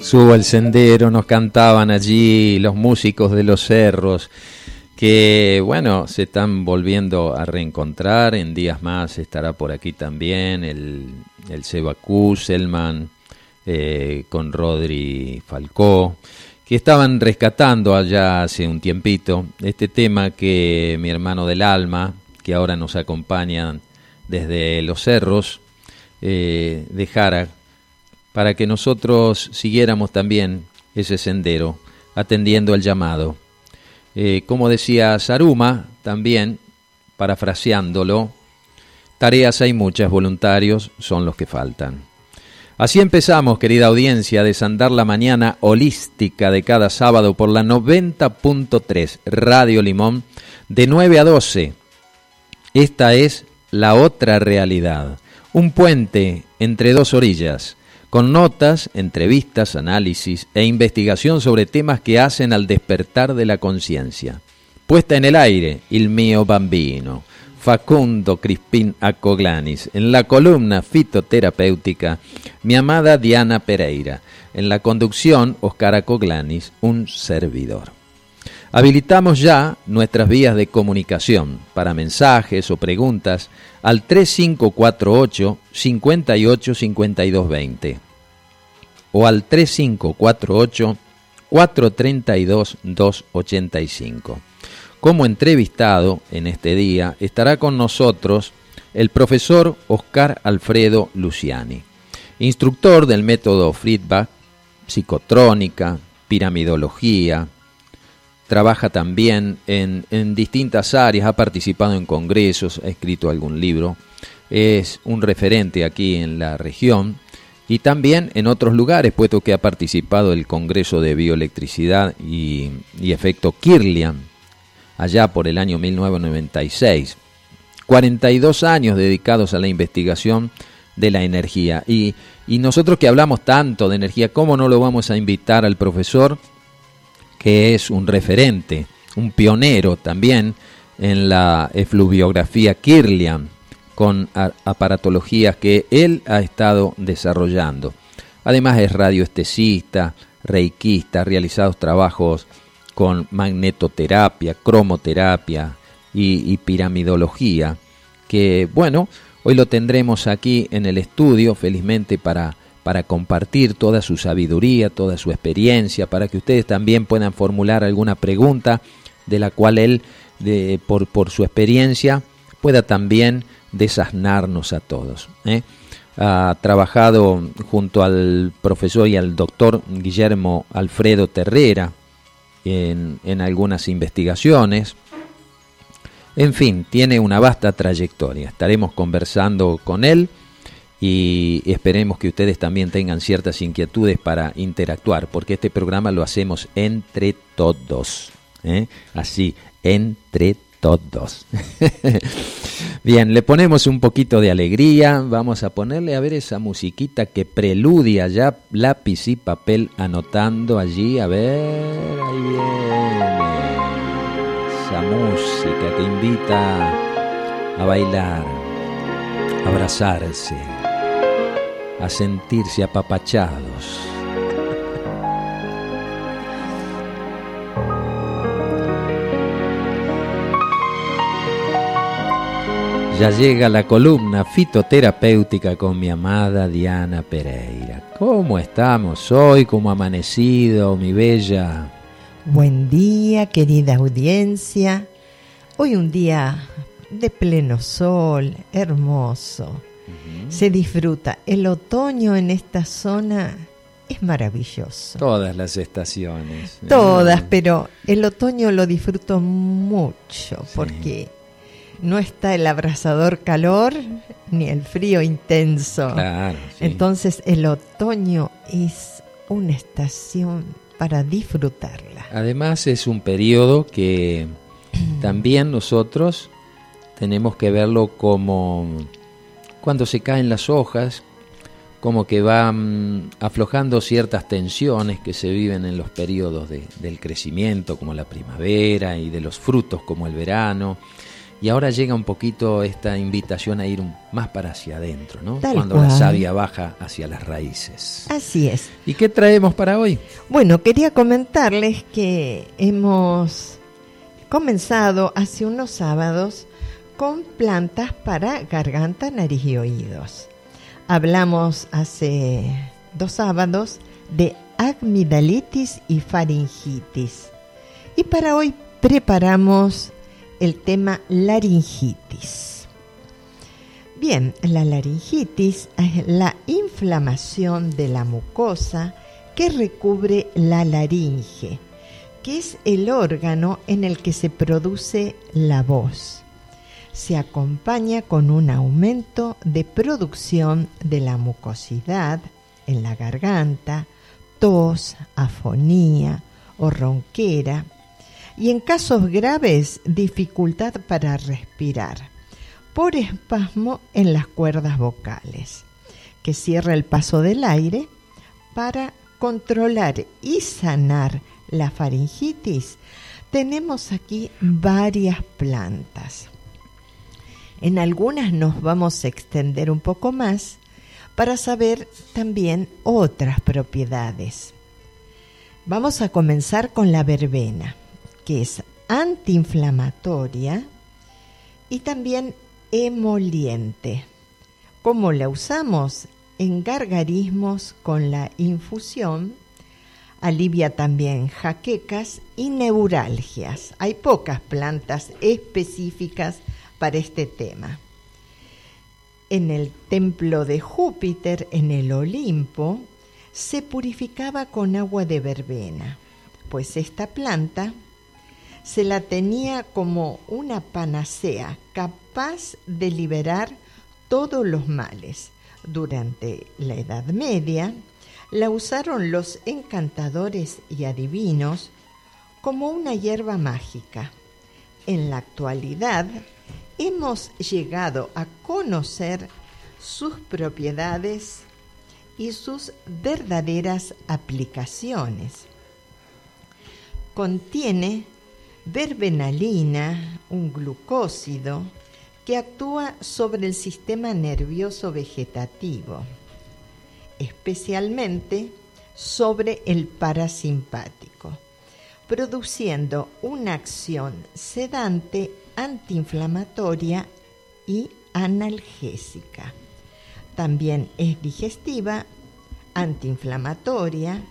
Subo el sendero, nos cantaban allí los músicos de los cerros, que bueno, se están volviendo a reencontrar, en días más estará por aquí también el, el Seba Selman, eh, con Rodri Falcó, que estaban rescatando allá hace un tiempito este tema que mi hermano del alma, que ahora nos acompaña desde los cerros, eh, dejara para que nosotros siguiéramos también ese sendero, atendiendo al llamado. Eh, como decía Saruma, también, parafraseándolo, tareas hay muchas, voluntarios son los que faltan. Así empezamos, querida audiencia, a desandar la mañana holística de cada sábado por la 90.3 Radio Limón, de 9 a 12. Esta es la otra realidad, un puente entre dos orillas con notas, entrevistas, análisis e investigación sobre temas que hacen al despertar de la conciencia. Puesta en el aire, il mio bambino, Facundo Crispín Acoglanis, en la columna fitoterapéutica, mi amada Diana Pereira, en la conducción, Oscar Acoglanis, un servidor. Habilitamos ya nuestras vías de comunicación para mensajes o preguntas al 3548 58 o al 3548 432 285. Como entrevistado en este día estará con nosotros el profesor Oscar Alfredo Luciani, instructor del método Friedbach, psicotrónica, piramidología, trabaja también en, distintas áreas, ha participado en congresos, ha escrito algún libro, es un referente aquí en la región y también en otros lugares, puesto que ha participado del Congreso de Bioelectricidad y, Efecto Kirlian, allá por el año 1996. 42 años dedicados a la investigación de la energía. Y, y nosotros que hablamos tanto de energía, ¿cómo no lo vamos a invitar al profesor que es un referente, un pionero también en la efluviografía Kirlian, con aparatologías que él ha estado desarrollando. Además es radioestesista, reikista, ha realizado trabajos con magnetoterapia, cromoterapia y, y piramidología, que bueno, hoy lo tendremos aquí en el estudio, felizmente para para compartir toda su sabiduría, toda su experiencia, para que ustedes también puedan formular alguna pregunta de la cual él, por, su experiencia, pueda también desasnarnos a todos. ¿eh? Ha trabajado junto al profesor y al doctor Guillermo Alfredo Terrera en algunas investigaciones. En fin, tiene una vasta trayectoria. Estaremos conversando con él y esperemos que ustedes también tengan ciertas inquietudes para interactuar, porque este programa lo hacemos entre todos, ¿eh? así, entre todos. Bien, le ponemos un poquito de alegría, vamos a ponerle a ver esa musiquita que preludia ya lápiz y papel anotando allí, a ver, ahí viene esa música que invita a bailar, a abrazarse a sentirse apapachados. Ya llega la columna fitoterapéutica con mi amada Diana Pereira. ¿Cómo estamos hoy? ¿Cómo amanecido, mi bella? Buen día, querida audiencia. Hoy un día de pleno sol, hermoso se disfruta. El otoño en esta zona es maravilloso. Todas las estaciones. Todas, pero el otoño lo disfruto mucho porque no está el abrasador calor ni el frío intenso. Entonces el otoño es una estación para disfrutarla. Además es un periodo que también nosotros tenemos que verlo como cuando se caen las hojas, como que van aflojando ciertas tensiones que se viven en los periodos del crecimiento, como la primavera, y de los frutos, como el verano. Y ahora llega un poquito esta invitación a ir más para hacia adentro, ¿no? Cuando la savia baja hacia las raíces. Así es. ¿Y qué traemos para hoy? Bueno, quería comentarles que hemos comenzado hace unos sábados con plantas para garganta, nariz y oídos. Hablamos hace dos sábados de amigdalitis y faringitis. Y para hoy preparamos el tema laringitis. Bien, la laringitis es la inflamación de la mucosa que recubre la laringe, que es el órgano en el que se produce la voz. Se acompaña con un aumento de producción de la mucosidad en la garganta, tos, afonía o ronquera, y en casos graves dificultad para respirar por espasmo en las cuerdas vocales, que cierra el paso del aire para controlar y sanar la faringitis. Tenemos aquí varias plantas. En algunas nos vamos a extender un poco más para saber también otras propiedades. Vamos a comenzar con la verbena que es antiinflamatoria y también emoliente. ¿Cómo la usamos? En gargarismos con la infusión. Alivia también jaquecas y neuralgias. Hay pocas plantas específicas para este tema. En el templo de Júpiter, en el Olimpo, se purificaba con agua de verbena, pues esta planta se la tenía como una panacea capaz de liberar todos los males. Durante la Edad Media la usaron los encantadores y adivinos como una hierba mágica. En la actualidad hemos llegado a conocer sus propiedades y sus verdaderas aplicaciones. Contiene verbenalina, un glucósido que actúa sobre el sistema nervioso vegetativo, especialmente sobre el parasimpático, produciendo una acción sedante, antiinflamatoria y analgésica. También es digestiva, antiinflamatoria,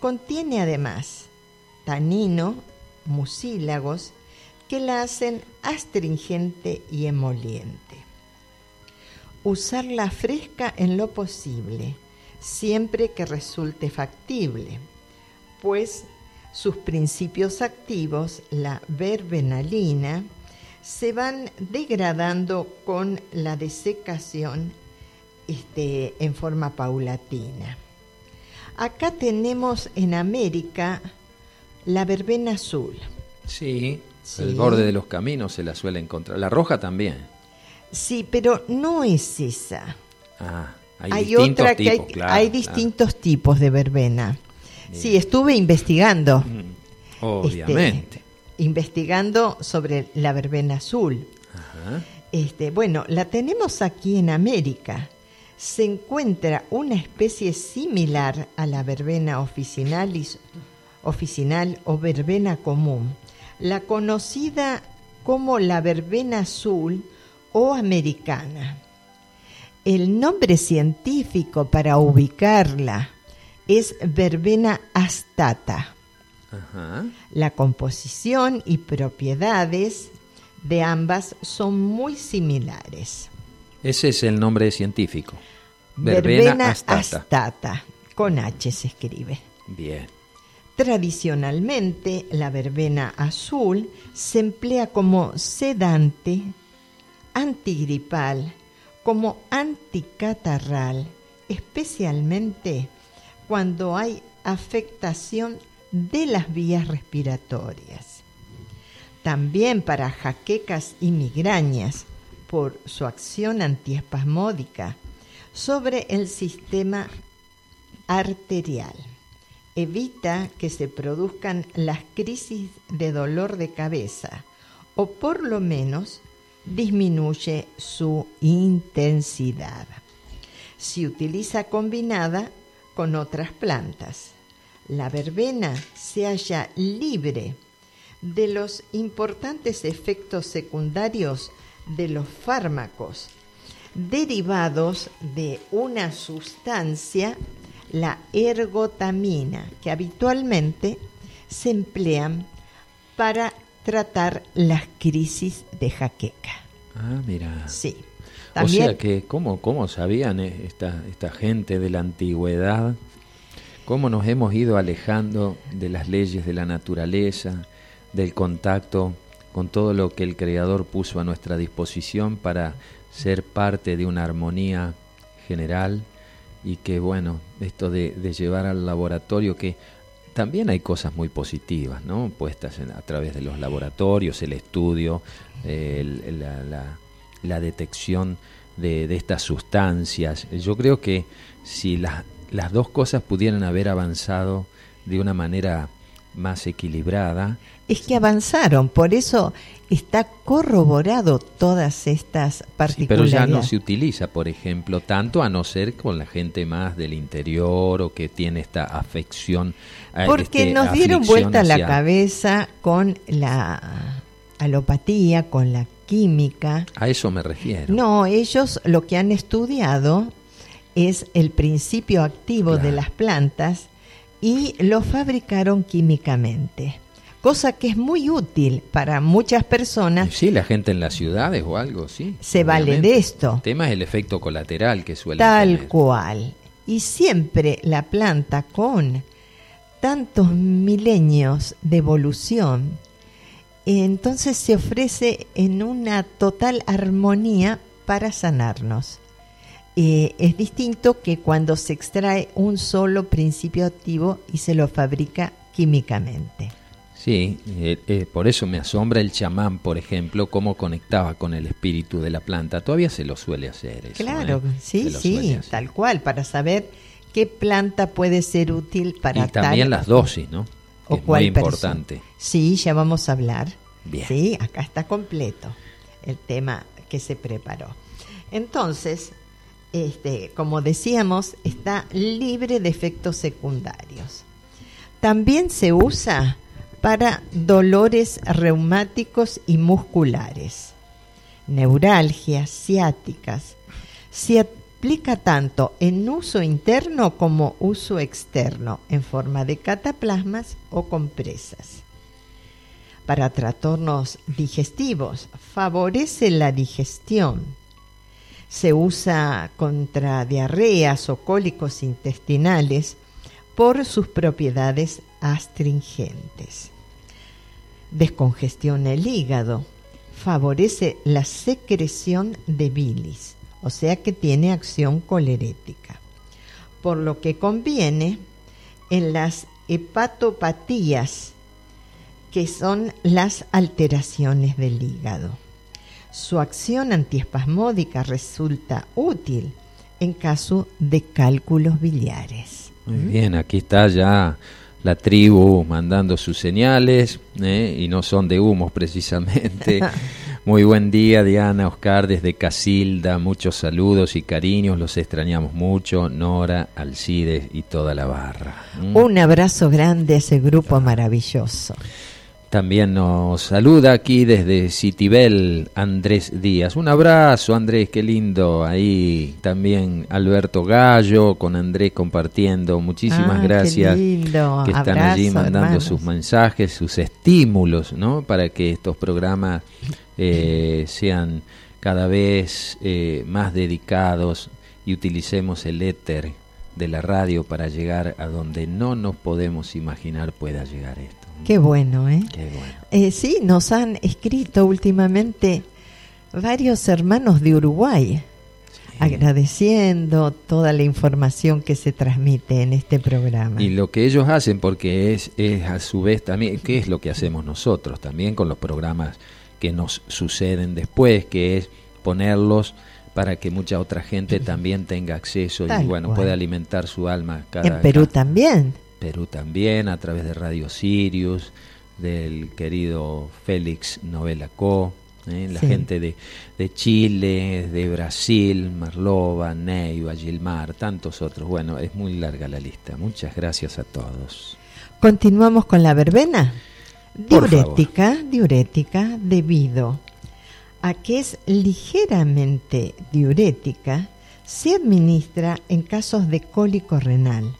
contiene además tanino, mucílagos que la hacen astringente y emoliente. Usarla fresca en lo posible, siempre que resulte factible, pues sus principios activos, la verbenalina, se van degradando con la desecación este, en forma paulatina. Acá tenemos en América la verbena azul. Sí, el borde de los caminos se la suele encontrar. La roja también. Sí, pero no es esa. Ah, hay, distintos tipos, hay, hay distintos tipos de verbena. Sí, estuve investigando. Mm, obviamente. Este, investigando sobre la verbena azul. Ajá. Este, bueno, la tenemos aquí en América. Se encuentra una especie similar a la verbena officinalis oficinal o verbena común, la conocida como la verbena azul o americana. El nombre científico para ubicarla es verbena astata. La composición y propiedades de ambas son muy similares. Ese es el nombre científico. Verbena, astata. Con H se escribe. Bien. Tradicionalmente, la verbena azul se emplea como sedante, antigripal, como anticatarral, especialmente cuando hay afectación de las vías respiratorias. También para jaquecas y migrañas por su acción antiespasmódica sobre el sistema arterial evita que se produzcan las crisis de dolor de cabeza o por lo menos disminuye su intensidad. Se utiliza combinada con otras plantas. La verbena se halla libre de los importantes efectos secundarios de los fármacos derivados de una sustancia, la ergotamina, que habitualmente se emplean para tratar las crisis de jaqueca. Ah, mira. Sí. O sea que, ¿cómo, cómo sabían eh, esta, esta gente de la antigüedad? ¿Cómo nos hemos ido alejando de las leyes de la naturaleza, del contacto con todo lo que el Creador puso a nuestra disposición para ser parte de una armonía general y que bueno, esto de, llevar al laboratorio que también hay cosas muy positivas, ¿no? Puestas a través de los laboratorios, el estudio, la, detección de, estas sustancias. Yo creo que si las dos cosas pudieran haber avanzado de una manera más equilibrada. Es que avanzaron, por eso está corroborado todas estas particularidades. pero ya no se utiliza, por ejemplo, tanto a no ser con la gente más del interior o que tiene esta afección. Porque este, nos dieron vuelta la cabeza con la alopatía, con la química. A eso me refiero. No, ellos lo que han estudiado es el principio activo de las plantas y lo fabricaron químicamente. Cosa que es muy útil para muchas personas. Sí, la gente en las ciudades o algo, sí. Se vale de esto. El tema es el efecto colateral que suele Tal cual. Y siempre la planta con tantos milenios de evolución, entonces se ofrece en una total armonía para sanarnos. Eh, es distinto que cuando se extrae un solo principio activo y se lo fabrica químicamente. Sí, eh, eh, por eso me asombra el chamán, por ejemplo, cómo conectaba con el espíritu de la planta. Todavía se lo suele hacer. claro, sí, sí, tal cual, para saber qué planta puede ser útil para y también las dosis, ¿no? Es muy importante. Sí, ya vamos a hablar. Bien. Sí, acá está completo el tema que se preparó. Entonces, este, como decíamos, está libre de efectos secundarios. También se usa para dolores reumáticos y musculares, neuralgias, ciáticas. Se aplica tanto en uso interno como uso externo, en forma de cataplasmas o compresas. Para trastornos digestivos, favorece la digestión se usa contra diarreas o cólicos intestinales por sus propiedades astringentes. Descongestiona el hígado, favorece la secreción de bilis, o sea que tiene acción colerética, por lo que conviene en las hepatopatías, que son las alteraciones del hígado. Su acción antiespasmódica resulta útil en caso de cálculos biliares. Muy ¿Mm? bien, aquí está ya la tribu mandando sus señales ¿eh? y no son de humos precisamente. Muy buen día Diana, Oscar desde Casilda, muchos saludos y cariños, los extrañamos mucho, Nora, Alcides y toda la barra. ¿Mm? Un abrazo grande a ese grupo maravilloso. También nos saluda aquí desde Citibel Andrés Díaz. Un abrazo Andrés, qué lindo. Ahí también Alberto Gallo con Andrés compartiendo. Muchísimas ah, gracias. Que están allí mandando sus mensajes, sus estímulos, ¿no? Para que estos programas eh, sean cada vez eh, más dedicados y utilicemos el éter de la radio para llegar a donde no nos podemos imaginar pueda llegar esto. Qué bueno, ¿eh? ¿eh? sí, nos han escrito últimamente varios hermanos de Uruguay agradeciendo toda la información que se transmite en este programa. Y lo que ellos hacen, porque es, es a su vez también, ¿qué es lo que hacemos nosotros también con los programas que nos suceden después? Que es ponerlos para que mucha otra gente también tenga acceso y bueno, pueda alimentar su alma. Cada, en Perú también. Perú también, a través de Radio Sirius, del querido Félix Novela Co. ¿eh? la gente de, de, Chile, de Brasil, Marlova, Neiva, Gilmar, tantos otros. Bueno, es muy larga la lista. Muchas gracias a todos. Continuamos con la verbena. Diurética, diurética debido a que es ligeramente diurética, se administra en casos de cólico renal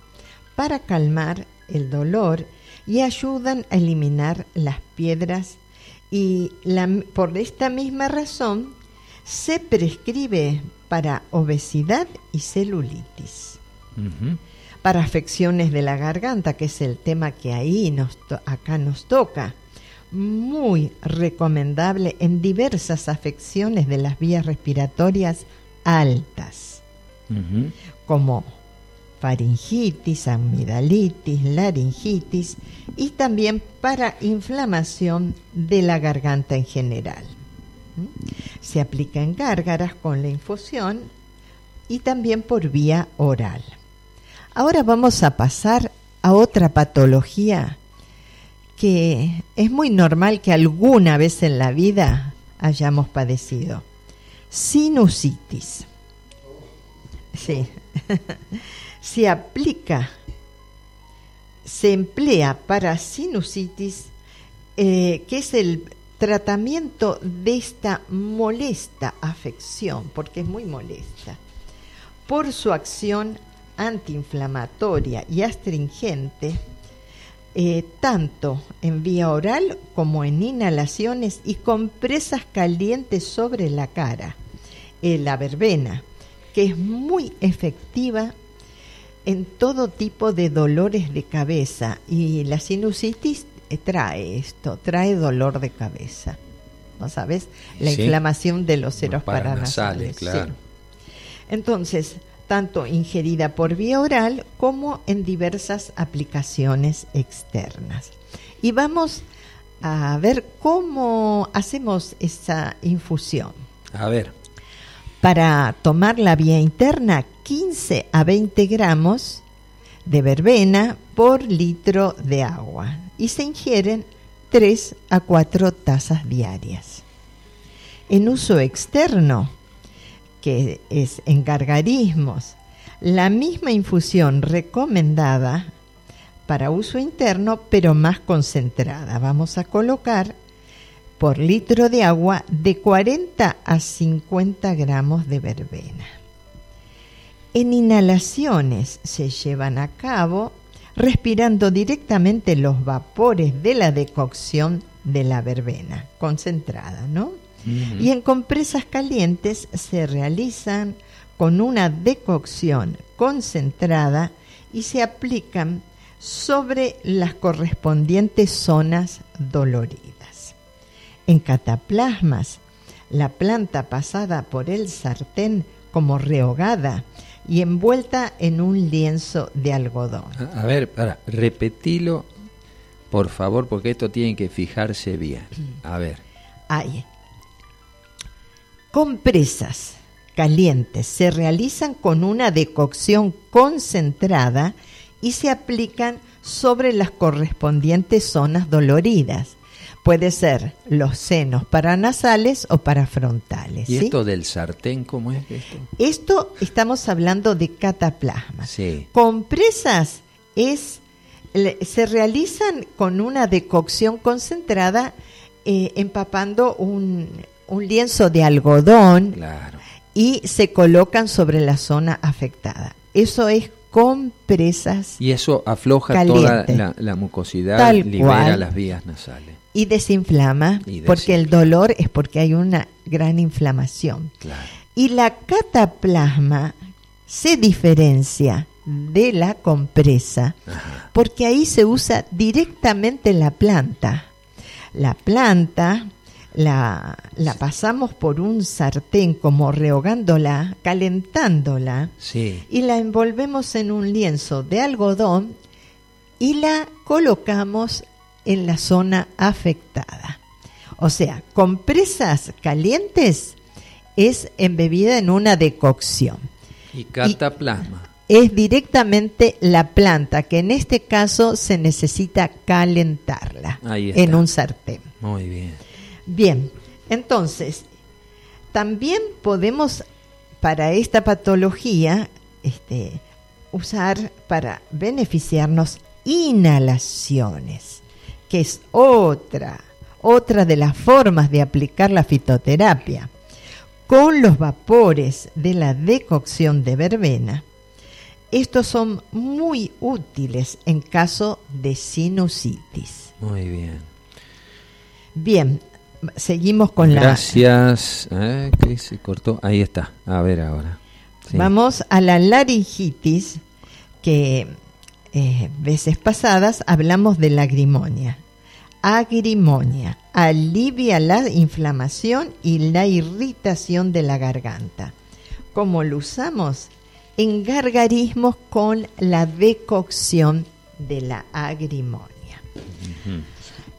para calmar el dolor y ayudan a eliminar las piedras y por esta misma razón se prescribe para obesidad y celulitis. Para afecciones de la garganta, que es el tema que ahí nos acá nos toca. Muy recomendable en diversas afecciones de las vías respiratorias altas, como faringitis, amigdalitis, laringitis y también para inflamación de la garganta en general. Se aplica en gárgaras con la infusión y también por vía oral. Ahora vamos a pasar a otra patología que es muy normal que alguna vez en la vida hayamos padecido. Sinusitis. Sí. se aplica, se emplea para sinusitis, eh, que es el tratamiento de esta molesta afección, porque es muy molesta, por su acción antiinflamatoria y astringente, eh, tanto en vía oral como en inhalaciones y compresas calientes sobre la cara. Eh, la verbena, que es muy efectiva en todo tipo de dolores de cabeza y la sinusitis trae esto, trae dolor de cabeza. ¿No sabes? La inflamación de los ceros paranasales. Claro. Entonces, tanto ingerida por vía oral como en diversas aplicaciones externas. Y vamos a ver cómo hacemos esa infusión. A ver. Para tomar la vía interna, 15 a 20 gramos de verbena por litro de agua y se ingieren 3 a 4 tazas diarias. En uso externo, que es en gargarismos, la misma infusión recomendada para uso interno, pero más concentrada. Vamos a colocar por litro de agua de 40 a 50 gramos de verbena. En inhalaciones se llevan a cabo respirando directamente los vapores de la decocción de la verbena concentrada, ¿no? Y en compresas calientes se realizan con una decocción concentrada y se aplican sobre las correspondientes zonas doloridas en cataplasmas, la planta pasada por el sartén como rehogada y envuelta en un lienzo de algodón. A, ver, para, repetilo, por favor, porque esto tiene que fijarse bien. A ver. Ahí. Compresas calientes se realizan con una decocción concentrada y se aplican sobre las correspondientes zonas doloridas puede ser los senos paranasales o parafrontales. ¿Y esto del sartén cómo es esto? Esto estamos hablando de cataplasma. Sí. Compresas es se realizan con una decocción concentrada eh, empapando un, un, lienzo de algodón y se colocan sobre la zona afectada. Eso es compresas. Y eso afloja toda la, mucosidad, libera las vías nasales y desinflama, porque el dolor es porque hay una gran inflamación. Y la cataplasma se diferencia de la compresa porque ahí se usa directamente la planta. La planta la, la pasamos por un sartén como rehogándola, calentándola y la envolvemos en un lienzo de algodón y la colocamos en la zona afectada. O sea, compresas calientes es embebida en una decocción. Y cataplasma. es directamente la planta, que en este caso se necesita calentarla en un sartén. Muy bien. Bien, Entonces, también podemos para esta patología este, usar para beneficiarnos inhalaciones, que es otra, otra de las formas de aplicar la fitoterapia. Con los vapores de la decocción de verbena, estos son muy útiles en caso de sinusitis. Muy bien. Bien, seguimos con la... Gracias. Eh, ¿Qué se cortó? Ahí está. A ver ahora. Vamos a la laringitis, que eh, veces pasadas hablamos de lagrimonia. Agrimonia alivia la inflamación y la irritación de la garganta. ¿Cómo lo usamos? En gargarismos con la decocción de la agrimonia.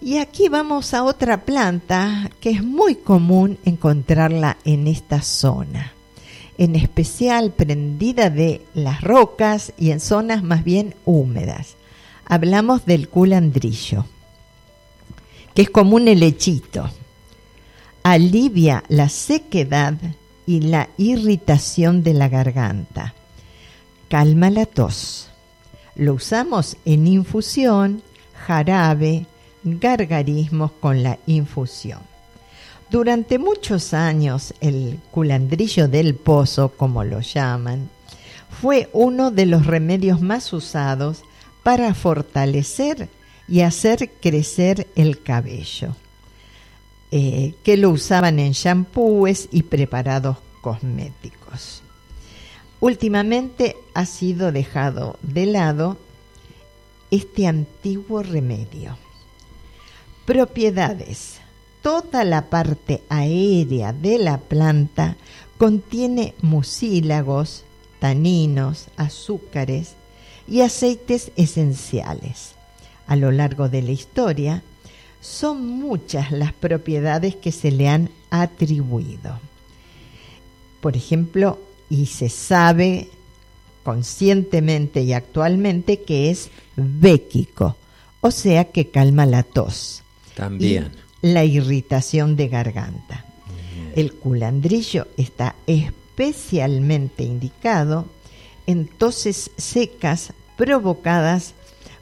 Y aquí vamos a otra planta que es muy común encontrarla en esta zona, en especial prendida de las rocas y en zonas más bien húmedas. Hablamos del culandrillo, que es como un helechito. Alivia la sequedad y la irritación de la garganta. Calma la tos. Lo usamos en infusión, jarabe, gargarismos con la infusión. Durante muchos años el culandrillo del pozo, como lo llaman, fue uno de los remedios más usados para fortalecer y hacer crecer el cabello, eh, que lo usaban en shampoos y preparados cosméticos. Últimamente ha sido dejado de lado este antiguo remedio. Propiedades. Toda la parte aérea de la planta contiene mucílagos, taninos, azúcares y aceites esenciales. A lo largo de la historia, son muchas las propiedades que se le han atribuido. Por ejemplo, y se sabe conscientemente y actualmente que es béquico, o sea que calma la tos. También. la irritación de garganta. El culandrillo está especialmente indicado en toses secas provocadas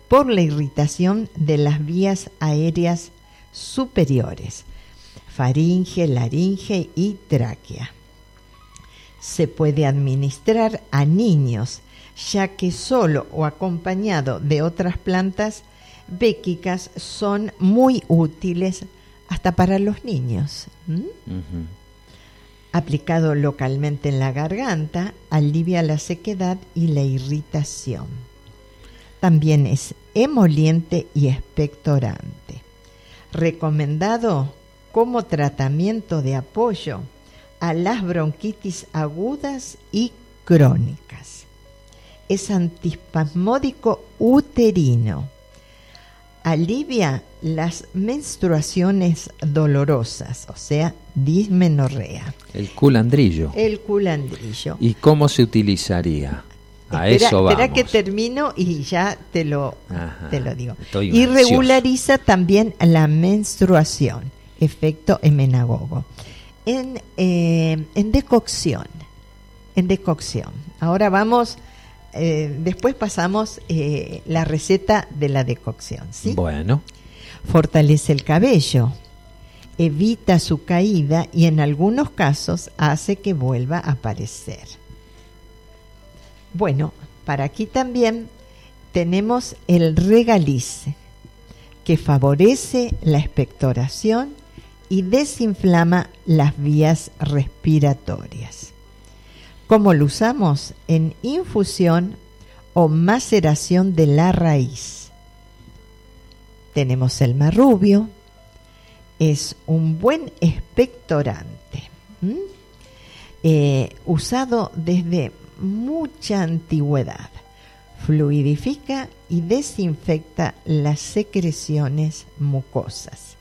por la irritación de las vías aéreas superiores, faringe, laringe y tráquea. Se puede administrar a niños, ya que solo o acompañado de otras plantas béquicas son muy útiles hasta para los niños. Aplicado localmente en la garganta, alivia la sequedad y la irritación. También es emoliente y expectorante. Recomendado como tratamiento de apoyo a las bronquitis agudas y crónicas. Es antispasmódico uterino alivia las menstruaciones dolorosas, o sea, dismenorrea. El culandrillo. El culandrillo. ¿Y cómo se utilizaría? A eso vamos. Espera que termino y ya te lo, te lo digo. y regulariza también la menstruación, efecto emenagogo. En, eh, en decocción, en decocción. Ahora vamos eh, después pasamos eh, la receta de la decocción. ¿sí? Bueno. Fortalece el cabello, evita su caída y en algunos casos hace que vuelva a aparecer. Bueno, para aquí también tenemos el regaliz, que favorece la expectoración y desinflama las vías respiratorias. ¿Cómo lo usamos? En infusión o maceración de la raíz. Tenemos el marrubio, es un buen expectorante, eh, usado desde mucha antigüedad. Fluidifica y desinfecta las secreciones mucosas.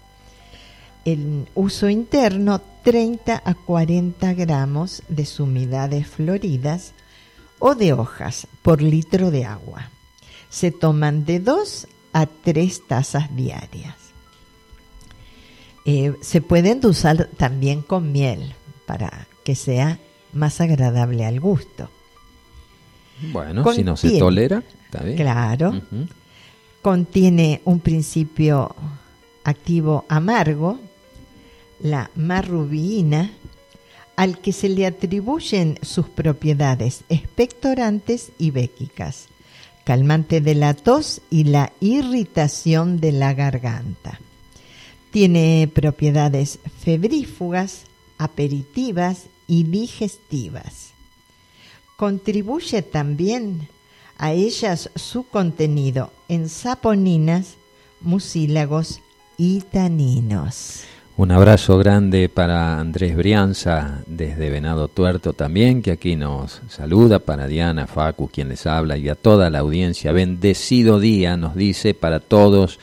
En uso interno 30 a 40 gramos de sumidades floridas o de hojas por litro de agua. Se toman de 2 a 3 tazas diarias. Eh, se pueden usar también con miel para que sea más agradable al gusto. Bueno, si no se tolera, está bien. Claro. Contiene un principio activo amargo, la marrubina, al que se le atribuyen sus propiedades expectorantes y béquicas, calmante de la tos y la irritación de la garganta. Tiene propiedades febrífugas, aperitivas y digestivas. Contribuye también a ellas su contenido en saponinas, mucílagos y taninos. Un abrazo grande para Andrés Brianza desde Venado Tuerto también, que aquí nos saluda, para Diana, Facu, quien les habla, y a toda la audiencia. Bendecido día, nos dice para todos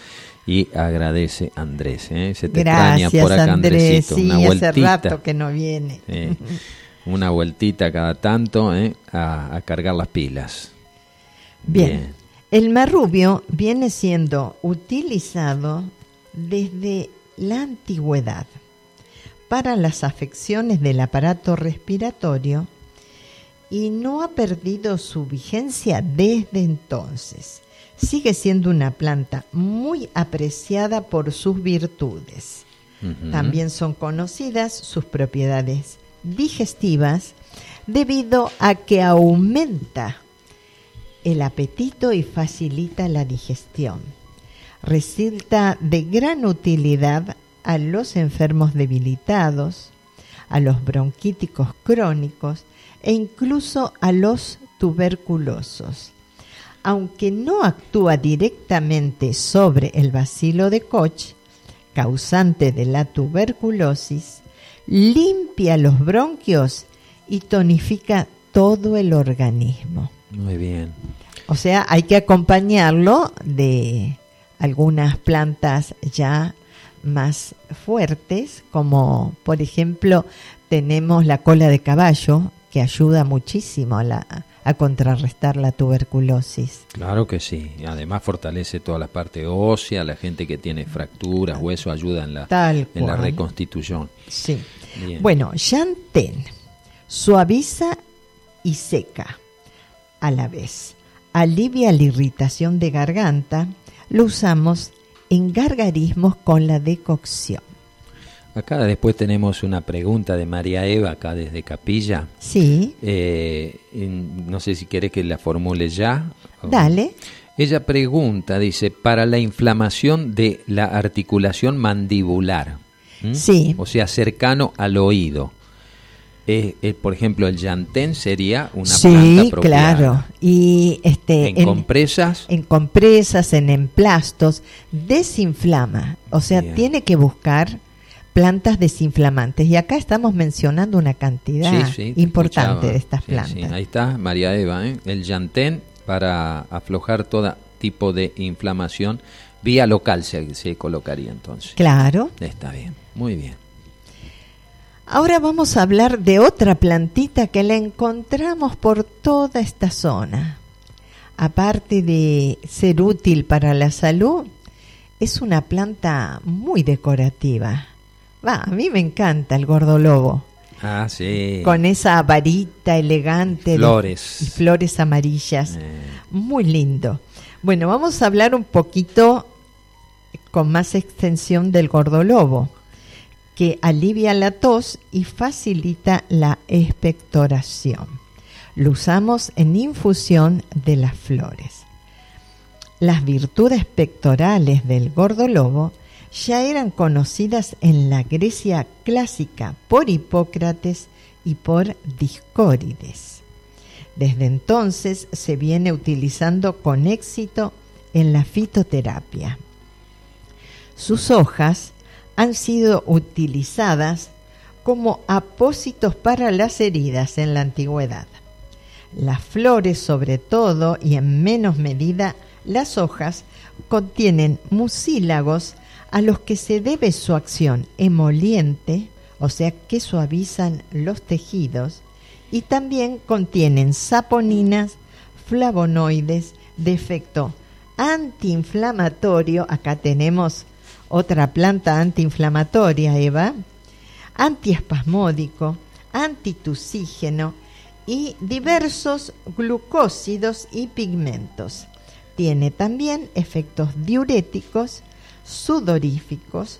y agradece Andrés. ¿eh? Se te extraña por acá, Andrés, una vueltita. hace rato que no viene. una vueltita cada tanto ¿eh? a, cargar las pilas. Bien. El marrubio viene siendo utilizado desde la antigüedad para las afecciones del aparato respiratorio y no ha perdido su vigencia desde entonces. Sigue siendo una planta muy apreciada por sus virtudes. También son conocidas sus propiedades digestivas debido a que aumenta el apetito y facilita la digestión resulta de gran utilidad a los enfermos debilitados, a los bronquíticos crónicos e incluso a los tuberculosos. Aunque no actúa directamente sobre el bacilo de Koch, causante de la tuberculosis, limpia los bronquios y tonifica todo el organismo. Muy bien. O sea, hay que acompañarlo de algunas plantas ya más fuertes, como por ejemplo tenemos la cola de caballo, que ayuda muchísimo a, la, a contrarrestar la tuberculosis. Claro que sí, además fortalece toda la parte ósea, la gente que tiene fracturas, hueso ayuda en la, en la reconstitución. Sí. Bueno, Yantén suaviza y seca a la vez. Alivia la irritación de garganta, lo usamos en gargarismos con la decocción. Acá después tenemos una pregunta de María Eva, acá desde Capilla. Sí. Eh, no sé si quieres que la formule ya. Dale. Ella pregunta, dice, para la inflamación de la articulación mandibular. Sí. O sea, cercano al oído. Eh, eh, por ejemplo, el llantén sería una sí, claro. Y este, en, compresas. En compresas, en emplastos, desinflama. O sea, tiene que buscar plantas desinflamantes. Y acá estamos mencionando una cantidad importante de estas plantas. ahí está, María Eva, ¿eh? el llantén para aflojar todo tipo de inflamación. Vía local se, se colocaría entonces. Claro. Está bien, muy bien. Ahora vamos a hablar de otra plantita que la encontramos por toda esta zona. Aparte de ser útil para la salud, es una planta muy decorativa. Va, a mí me encanta el gordolobo. Ah, sí. Con esa varita elegante. Flores. y flores amarillas. Eh. Muy lindo. Bueno, vamos a hablar un poquito con más extensión del gordolobo que alivia la tos y facilita la expectoración. Lo usamos en infusión de las flores. Las virtudes pectorales del gordo lobo ya eran conocidas en la Grecia clásica por Hipócrates y por Discórides. Desde entonces se viene utilizando con éxito en la fitoterapia. Sus hojas han sido utilizadas como apósitos para las heridas en la antigüedad. Las flores sobre todo y en menos medida las hojas contienen mucílagos a los que se debe su acción emoliente, o sea que suavizan los tejidos, y también contienen saponinas, flavonoides de efecto antiinflamatorio, acá tenemos otra planta antiinflamatoria, Eva, antiespasmódico, antitusígeno y diversos glucósidos y pigmentos. Tiene también efectos diuréticos, sudoríficos,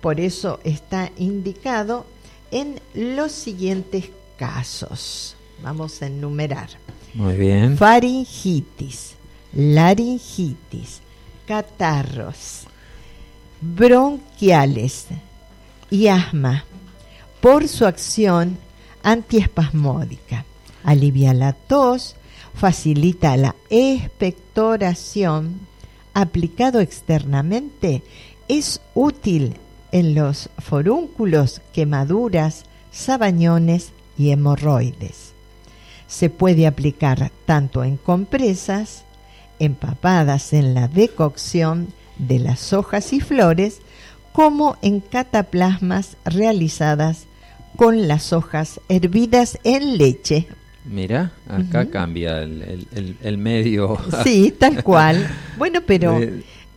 por eso está indicado en los siguientes casos. Vamos a enumerar. Muy bien. Faringitis, laringitis, catarros, bronquiales y asma por su acción antiespasmódica. Alivia la tos, facilita la expectoración. Aplicado externamente, es útil en los forúnculos, quemaduras, sabañones y hemorroides. Se puede aplicar tanto en compresas, empapadas en la decocción de las hojas y flores, como en cataplasmas realizadas con las hojas hervidas en leche. Mira, acá cambia el, medio. Sí, tal cual. Bueno, pero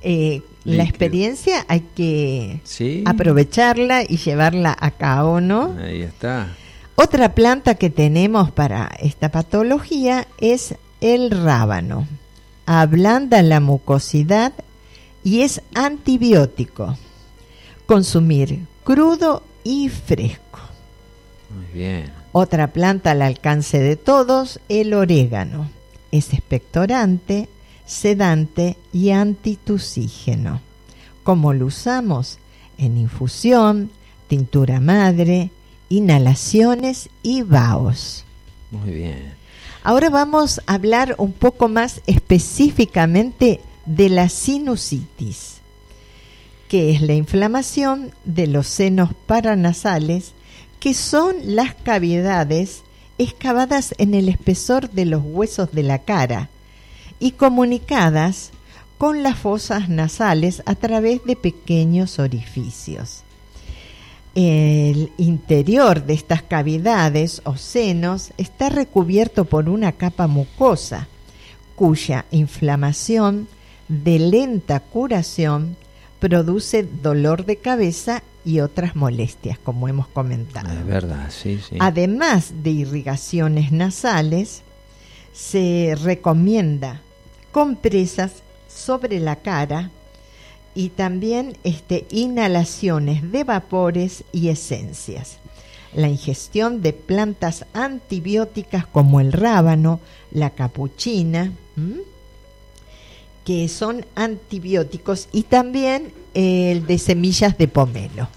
eh, la experiencia hay que aprovecharla y llevarla a cabo, ¿no? Ahí está. Otra planta que tenemos para esta patología es el rábano. Ablanda la mucosidad y es antibiótico. Consumir crudo y fresco. Muy bien. Otra planta al alcance de todos, el orégano. Es expectorante, sedante y antitusígeno. ¿Cómo lo usamos? En infusión, tintura madre, inhalaciones y vaos. Muy bien. Ahora vamos a hablar un poco más específicamente de la sinusitis, que es la inflamación de los senos paranasales, que son las cavidades excavadas en el espesor de los huesos de la cara y comunicadas con las fosas nasales a través de pequeños orificios. El interior de estas cavidades o senos está recubierto por una capa mucosa, cuya inflamación de lenta curación produce dolor de cabeza y otras molestias, como hemos comentado. Es verdad, sí, sí. Además de irrigaciones nasales, se recomienda compresas sobre la cara y también este, inhalaciones de vapores y esencias. La ingestión de plantas antibióticas como el rábano, la capuchina, que son antibióticos, y también el de semillas de pomelo,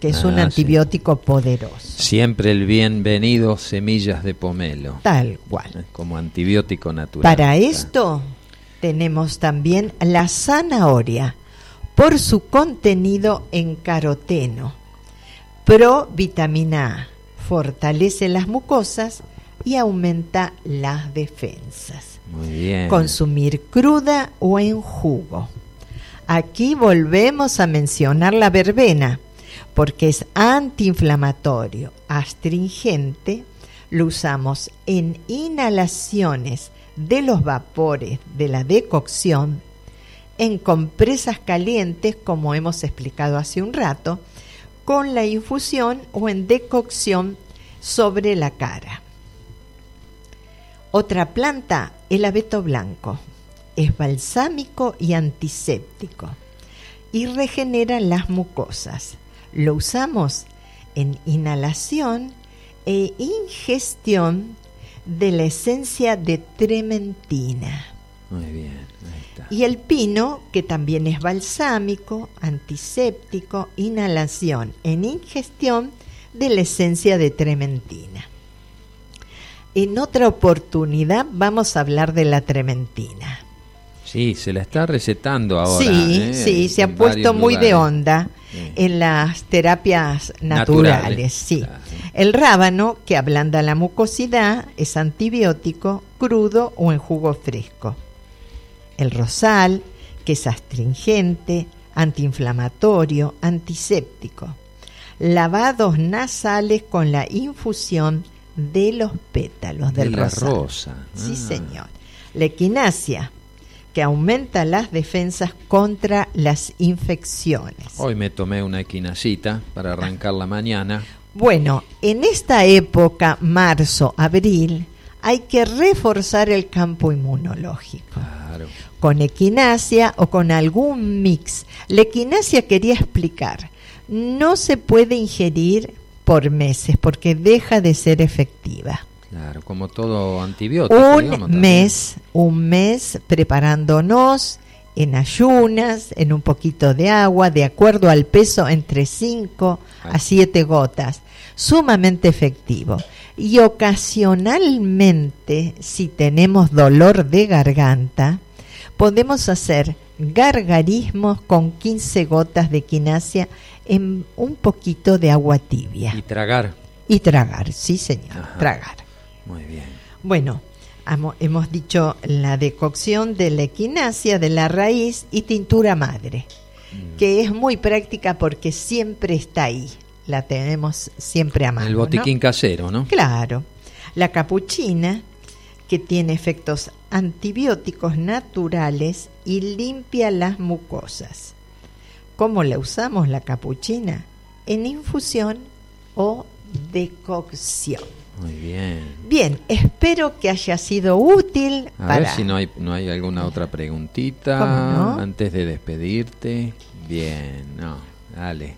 que es un ah, antibiótico poderoso. Siempre el bienvenido semillas de pomelo. Tal cual. Como antibiótico natural. Para esto tenemos también la zanahoria por su contenido en caroteno. Pro vitamina A fortalece las mucosas y aumenta las defensas. Consumir cruda o en jugo. Aquí volvemos a mencionar la verbena, porque es antiinflamatorio, astringente, lo usamos en inhalaciones de los vapores de la decocción en compresas calientes, como hemos explicado hace un rato, con la infusión o en decocción sobre la cara. Otra planta, el abeto blanco. Es balsámico y antiséptico y regenera las mucosas. Lo usamos en inhalación e ingestión de la esencia de trementina. Muy bien. Y el pino, que también es balsámico, antiséptico, inhalación en ingestión de la esencia de trementina. En otra oportunidad vamos a hablar de la trementina. Sí, se la está recetando ahora. Sí, ¿eh? sí, se ha puesto muy de onda en las terapias naturales. sí. El rábano, que ablanda la mucosidad, es antibiótico, crudo o en jugo fresco. El rosal, que es astringente, antiinflamatorio, antiséptico. Lavados nasales con la infusión de los pétalos del de la rosa. Sí, ah. señor. La equinacia, que aumenta las defensas contra las infecciones. Hoy me tomé una equinacita para arrancar la mañana. Bueno, en esta época, marzo, abril, hay que reforzar el campo inmunológico. Claro. Con equinacia o con algún mix. La equinacia quería explicar, no se puede ingerir por meses porque deja de ser efectiva. Claro, como todo antibiótico. Un mes, un mes preparándonos en ayunas, en un poquito de agua, de acuerdo al peso, entre 5 a 7 gotas. Sumamente efectivo. Y ocasionalmente, si tenemos dolor de garganta, podemos hacer gargarismos con 15 gotas de quinasia en un poquito de agua tibia. Y tragar. Y tragar, sí señor, tragar. Muy bien. Bueno, hemos dicho la decocción de la equinacia, de la raíz y tintura madre, mm. que es muy práctica porque siempre está ahí, la tenemos siempre a mano. El botiquín casero, ¿no? Claro. La capuchina, que tiene efectos antibióticos naturales y limpia las mucosas. ¿Cómo la usamos la capuchina? En infusión o decocción. Muy bien. Bien, espero que haya sido útil. A ver si no hay, no hay alguna otra preguntita antes de despedirte. Bien, no, dale.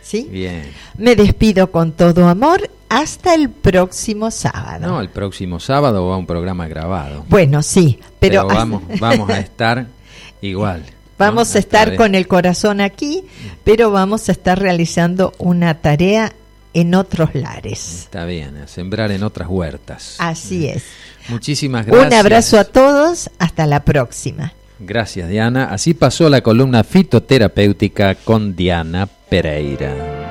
¿Sí? Bien. Me despido con todo amor hasta el próximo sábado. No, el próximo sábado va un programa grabado. Bueno, sí, pero, vamos, vamos a estar igual. Vamos a estar con el corazón aquí, pero vamos a estar realizando una tarea en otros lares. Está bien, a sembrar en otras huertas. Así es. Muchísimas gracias. Un abrazo a todos, hasta la próxima. Gracias Diana. Así pasó la columna fitoterapéutica con Diana Pereira.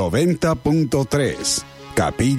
90.3 Capilla